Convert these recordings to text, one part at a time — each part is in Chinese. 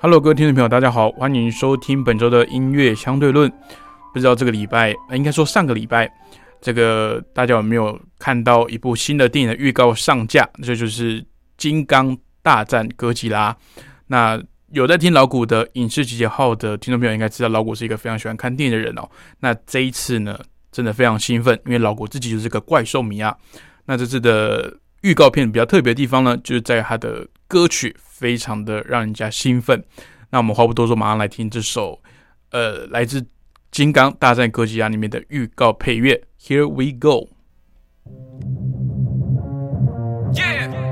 Hello，各位听众朋友，大家好，欢迎收听本周的音乐相对论。不知道这个礼拜，应该说上个礼拜，这个大家有没有看到一部新的电影的预告上架？这就是《金刚大战哥吉拉》。那有在听老谷的影视集结号的听众朋友，应该知道老谷是一个非常喜欢看电影的人哦。那这一次呢，真的非常兴奋，因为老谷自己就是个怪兽迷啊。那这次的预告片比较特别的地方呢，就是在它的歌曲。非常的让人家兴奋，那我们话不多说，马上来听这首，呃，来自《金刚大战哥吉拉》里面的预告配乐。Here we go Yeah.。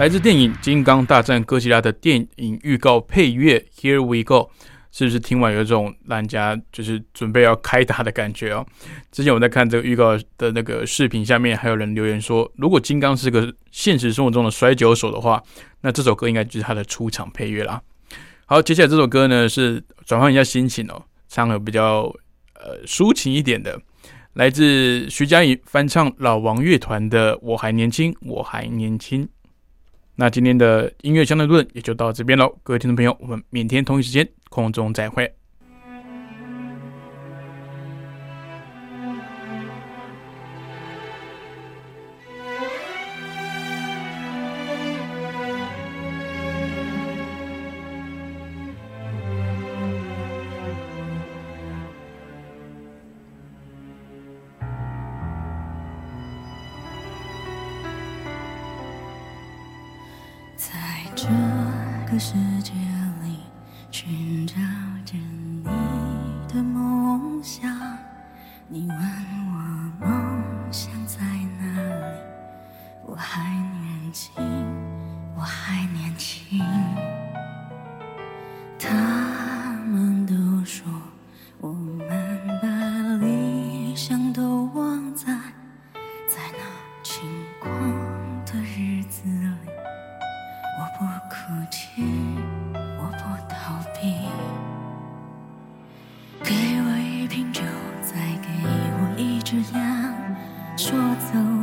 来自电影《金刚大战哥吉拉》的电影预告配乐《Here We Go》，是不是听完有一种让人家就是准备要开打的感觉哦？之前我在看这个预告的那个视频，下面还有人留言说，如果金刚是个现实生活中的摔跤手的话，那这首歌应该就是他的出场配乐啦。好，接下来这首歌呢是转换一下心情哦，唱的比较呃抒情一点的。来自徐佳莹翻唱老王乐团的《我还年轻，我还年轻》。那今天的音乐相对论也就到这边喽，各位听众朋友，我们明天同一时间空中再会。世界里寻找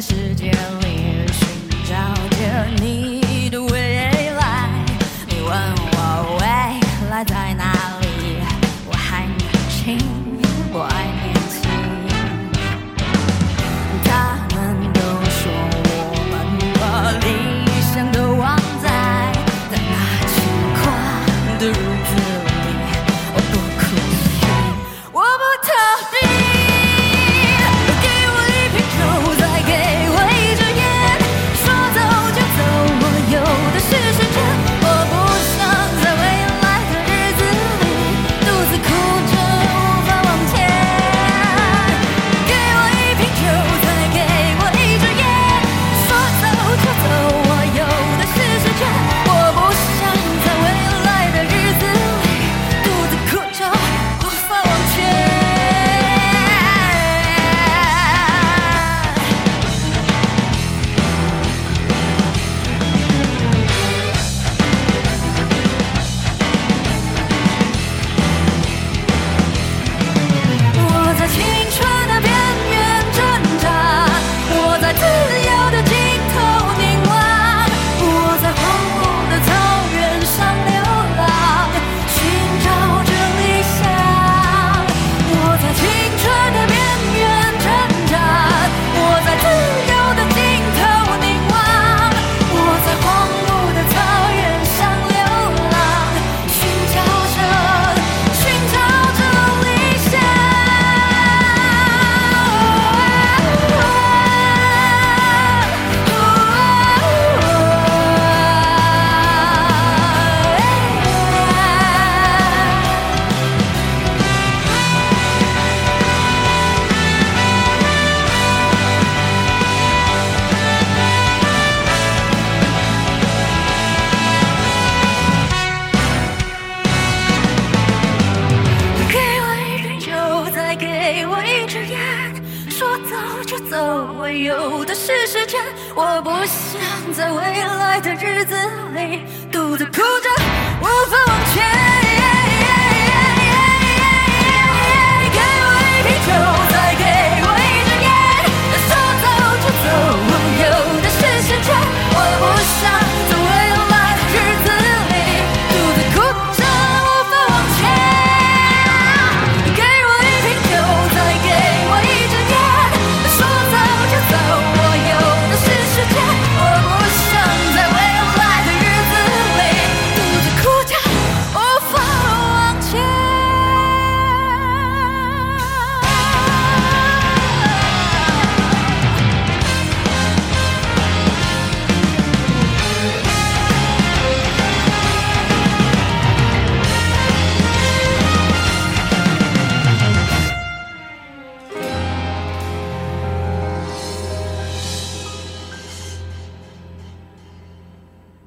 世界在未来的日子里独自哭着，无法往前。